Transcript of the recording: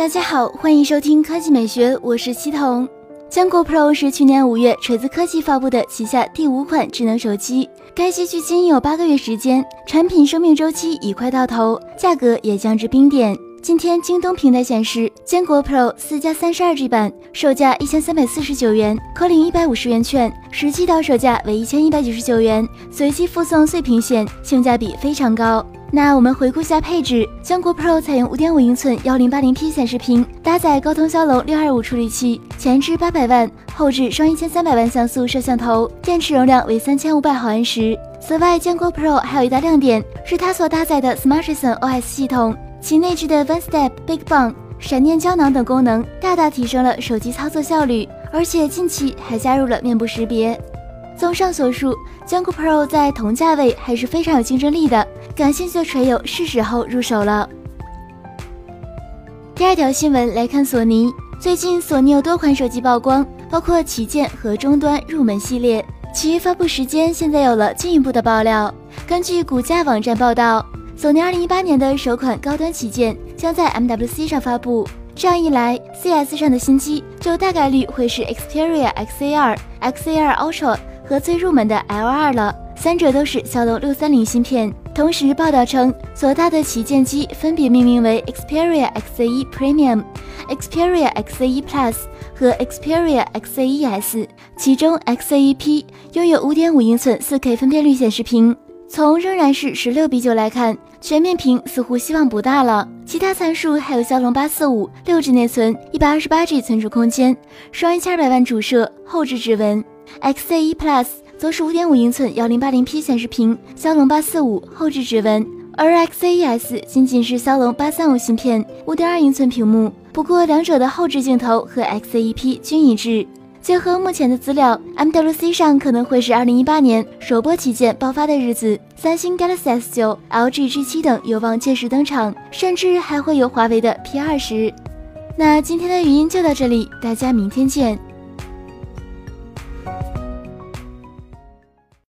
大家好，欢迎收听科技美学，我是西彤。坚果 Pro 是去年五月锤子科技发布的旗下第五款智能手机，该机距今有八个月时间，产品生命周期已快到头，价格也降至冰点。今天京东平台显示，坚果 Pro 四加三十二 G 版售价一千三百四十九元，可领一百五十元券，实际到手价为一千一百九十九元，随机附送碎屏险，性价比非常高。那我们回顾下配置，坚果 Pro 采用五点五英寸幺零八零 P 显示屏，搭载高通骁龙六二五处理器，前置八百万，后置双一千三百万像素摄像头，电池容量为三千五百毫安时。此外，坚果 Pro 还有一大亮点是它所搭载的 Smartisan OS 系统，其内置的 OneStep Big Bang、闪电胶囊等功能，大大提升了手机操作效率，而且近期还加入了面部识别。综上所述，坚果 Pro 在同价位还是非常有竞争力的。感兴趣的锤友是时候入手了。第二条新闻来看，索尼最近索尼有多款手机曝光，包括旗舰和终端入门系列，其发布时间现在有了进一步的爆料。根据股价网站报道，索尼2018年的首款高端旗舰将在 MWC 上发布，这样一来，CS 上的新机就大概率会是 Xperia XA2、XA2 Ultra。和最入门的 L2 了，三者都是骁龙六三零芯片。同时，报道称所搭的旗舰机分别命名为 Xperia XA1 Premium、Xperia XA1 Plus 和 Xperia XA1S，其中 XA1P 拥有五点五英寸 4K 分辨率显示屏。从仍然是十六比九来看，全面屏似乎希望不大了。其他参数还有骁龙八四五、六 G 内存、一百二十八 G 存储空间、双一千二百万主摄、后置指纹。XA1 Plus 则是五点五英寸幺零八零 P 显示屏，骁龙八四五后置指纹，而 XA1S 仅仅是骁龙八三五芯片，五点二英寸屏幕。不过两者的后置镜头和 XA1P 均一致。结合目前的资料，MWC 上可能会是二零一八年首播旗舰爆发的日子，三星 Galaxy S 九、LG G 七等有望届时登场，甚至还会有华为的 P 二十。那今天的语音就到这里，大家明天见。